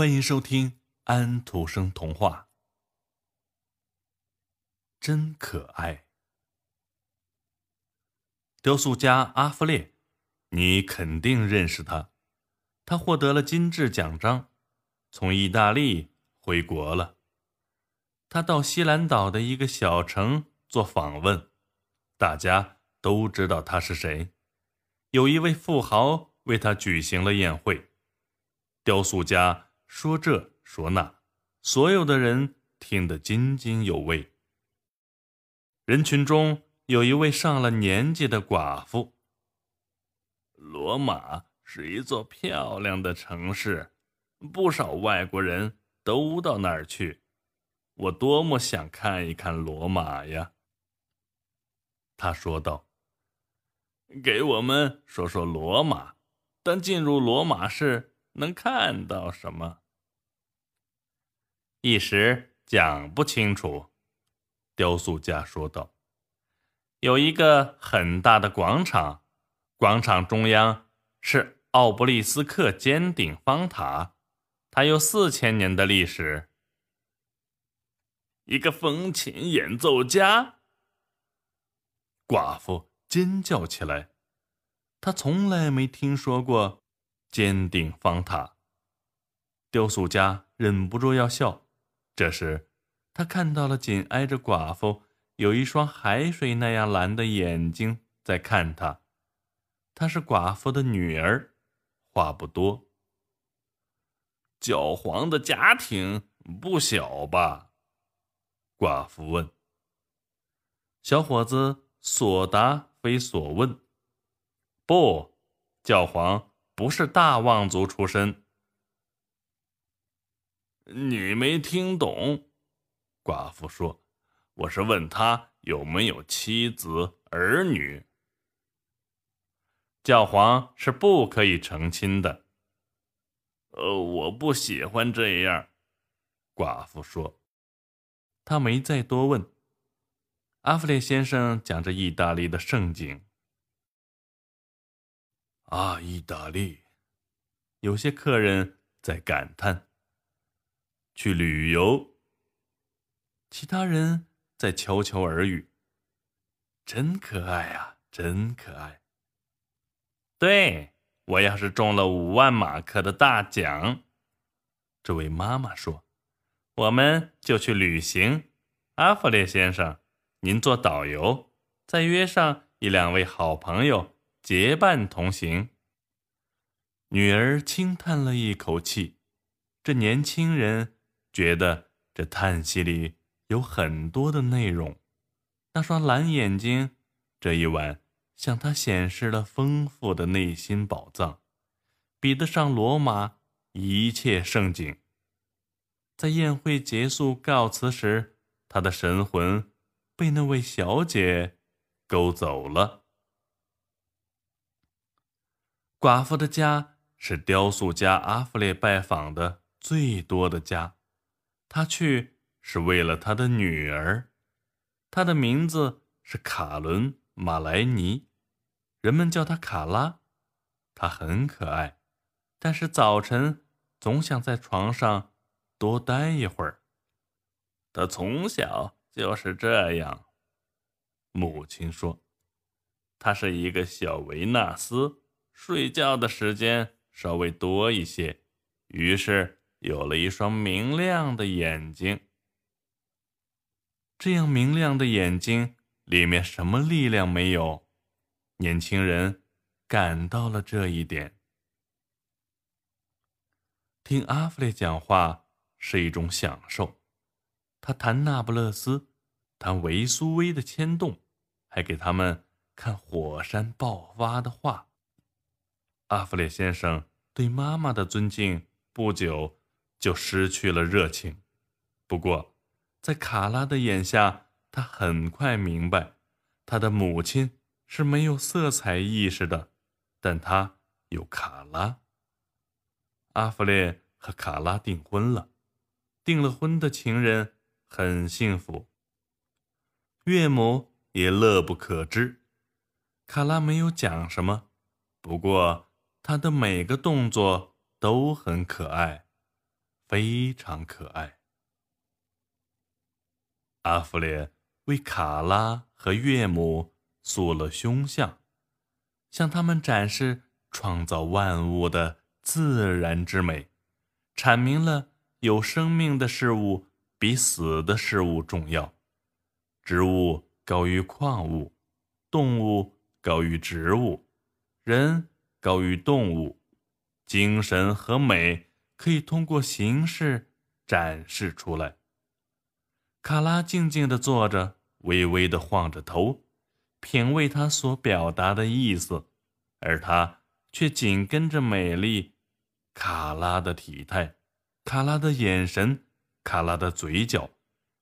欢迎收听安徒生童话。真可爱，雕塑家阿弗列，你肯定认识他。他获得了金质奖章，从意大利回国了。他到西兰岛的一个小城做访问，大家都知道他是谁。有一位富豪为他举行了宴会，雕塑家。说这说那，所有的人听得津津有味。人群中有一位上了年纪的寡妇。罗马是一座漂亮的城市，不少外国人都到那儿去。我多么想看一看罗马呀！他说道。给我们说说罗马，但进入罗马市能看到什么？一时讲不清楚，雕塑家说道：“有一个很大的广场，广场中央是奥布利斯克尖顶方塔，它有四千年的历史。”一个风琴演奏家，寡妇尖叫起来，她从来没听说过尖顶方塔。雕塑家忍不住要笑。这时，他看到了紧挨着寡妇有一双海水那样蓝的眼睛在看他。她是寡妇的女儿，话不多。教皇的家庭不小吧？寡妇问。小伙子所答非所问。不，教皇不是大望族出身。你没听懂，寡妇说：“我是问他有没有妻子儿女。教皇是不可以成亲的。”呃，我不喜欢这样，寡妇说。他没再多问。阿弗列先生讲着意大利的盛景。啊，意大利！有些客人在感叹。去旅游。其他人在悄悄耳语：“真可爱啊，真可爱。”对我要是中了五万马克的大奖，这位妈妈说：“我们就去旅行。”阿弗列先生，您做导游，再约上一两位好朋友结伴同行。女儿轻叹了一口气，这年轻人。觉得这叹息里有很多的内容，那双蓝眼睛这一晚向他显示了丰富的内心宝藏，比得上罗马一切盛景。在宴会结束告辞时，他的神魂被那位小姐勾走了。寡妇的家是雕塑家阿弗烈拜访的最多的家。他去是为了他的女儿，她的名字是卡伦·马莱尼，人们叫她卡拉。她很可爱，但是早晨总想在床上多待一会儿。她从小就是这样，母亲说。她是一个小维纳斯，睡觉的时间稍微多一些，于是。有了一双明亮的眼睛，这样明亮的眼睛里面什么力量没有？年轻人感到了这一点。听阿弗雷讲话是一种享受，他谈那不勒斯，谈维苏威的牵动，还给他们看火山爆发的画。阿弗雷先生对妈妈的尊敬不久。就失去了热情。不过，在卡拉的眼下，他很快明白，他的母亲是没有色彩意识的，但他有卡拉。阿弗列和卡拉订婚了，订了婚的情人很幸福，岳母也乐不可支。卡拉没有讲什么，不过他的每个动作都很可爱。非常可爱。阿弗列为卡拉和岳母塑了胸像，向他们展示创造万物的自然之美，阐明了有生命的事物比死的事物重要，植物高于矿物，动物高于植物，人高于动物，精神和美可以通过形式展示出来。卡拉静静地坐着，微微地晃着头，品味他所表达的意思，而他却紧跟着美丽卡拉的体态、卡拉的眼神、卡拉的嘴角，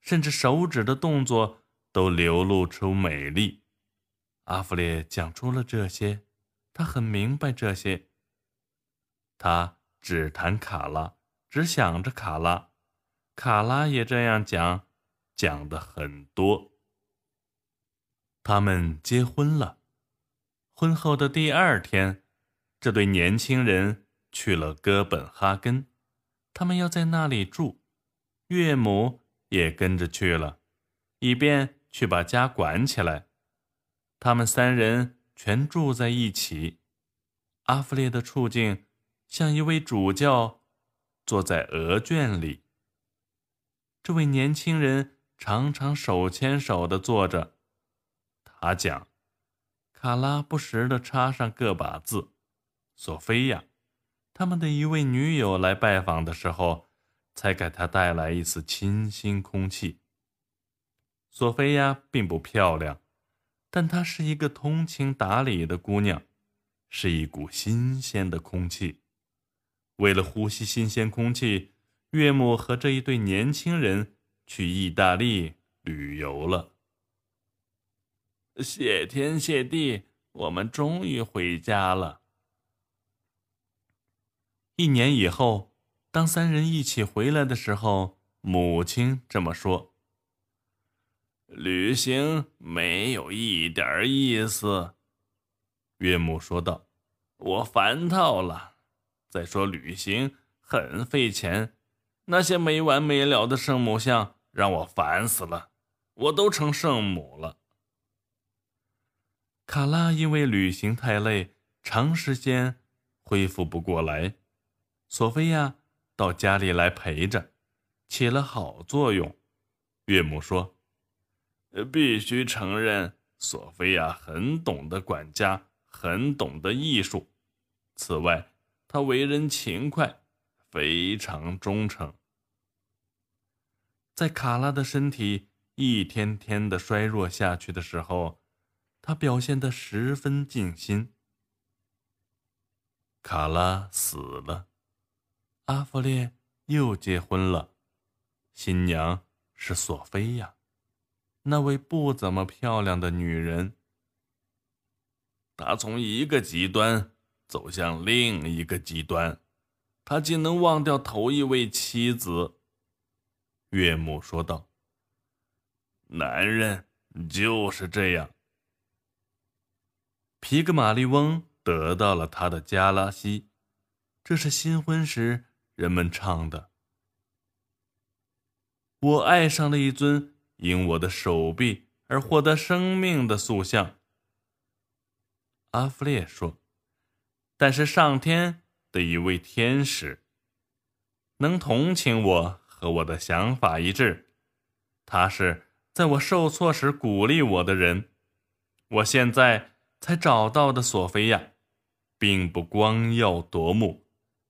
甚至手指的动作都流露出美丽。阿弗列讲出了这些，他很明白这些。他只谈卡拉，只想着卡拉，卡拉也这样讲。讲的很多。他们结婚了。婚后的第二天，这对年轻人去了哥本哈根，他们要在那里住。岳母也跟着去了，以便去把家管起来。他们三人全住在一起。阿弗列的处境像一位主教坐在鹅圈里。这位年轻人。常常手牵手的坐着，他讲，卡拉不时的插上个把字。索菲亚，他们的一位女友来拜访的时候，才给他带来一丝清新空气。索菲亚并不漂亮，但她是一个通情达理的姑娘，是一股新鲜的空气。为了呼吸新鲜空气，岳母和这一对年轻人。去意大利旅游了。谢天谢地，我们终于回家了。一年以后，当三人一起回来的时候，母亲这么说：“旅行没有一点意思。”岳母说道：“我烦透了。再说旅行很费钱，那些没完没了的圣母像。”让我烦死了，我都成圣母了。卡拉因为旅行太累，长时间恢复不过来。索菲亚到家里来陪着，起了好作用。岳母说：“必须承认，索菲亚很懂得管家，很懂得艺术。此外，他为人勤快，非常忠诚。”在卡拉的身体一天天的衰弱下去的时候，他表现得十分尽心。卡拉死了，阿弗列又结婚了，新娘是索菲亚，那位不怎么漂亮的女人。他从一个极端走向另一个极端，他竟能忘掉头一位妻子。岳母说道：“男人就是这样。”皮格马利翁得到了他的加拉西，这是新婚时人们唱的。我爱上了一尊因我的手臂而获得生命的塑像。阿弗列说：“但是上天的一位天使能同情我。”和我的想法一致，他是在我受挫时鼓励我的人。我现在才找到的索菲亚，并不光耀夺目，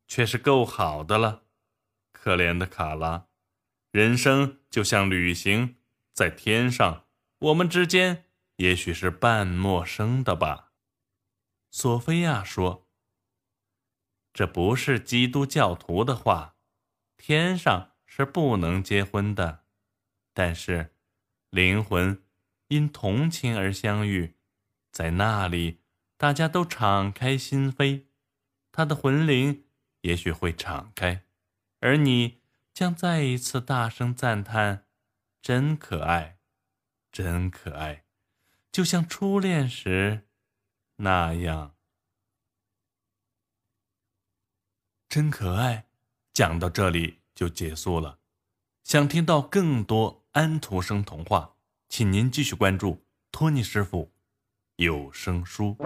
却是够好的了。可怜的卡拉，人生就像旅行，在天上，我们之间也许是半陌生的吧。索菲亚说：“这不是基督教徒的话，天上。”是不能结婚的，但是灵魂因同情而相遇，在那里大家都敞开心扉，他的魂灵也许会敞开，而你将再一次大声赞叹：“真可爱，真可爱，就像初恋时那样，真可爱。”讲到这里。就结束了。想听到更多安徒生童话，请您继续关注托尼师傅有声书。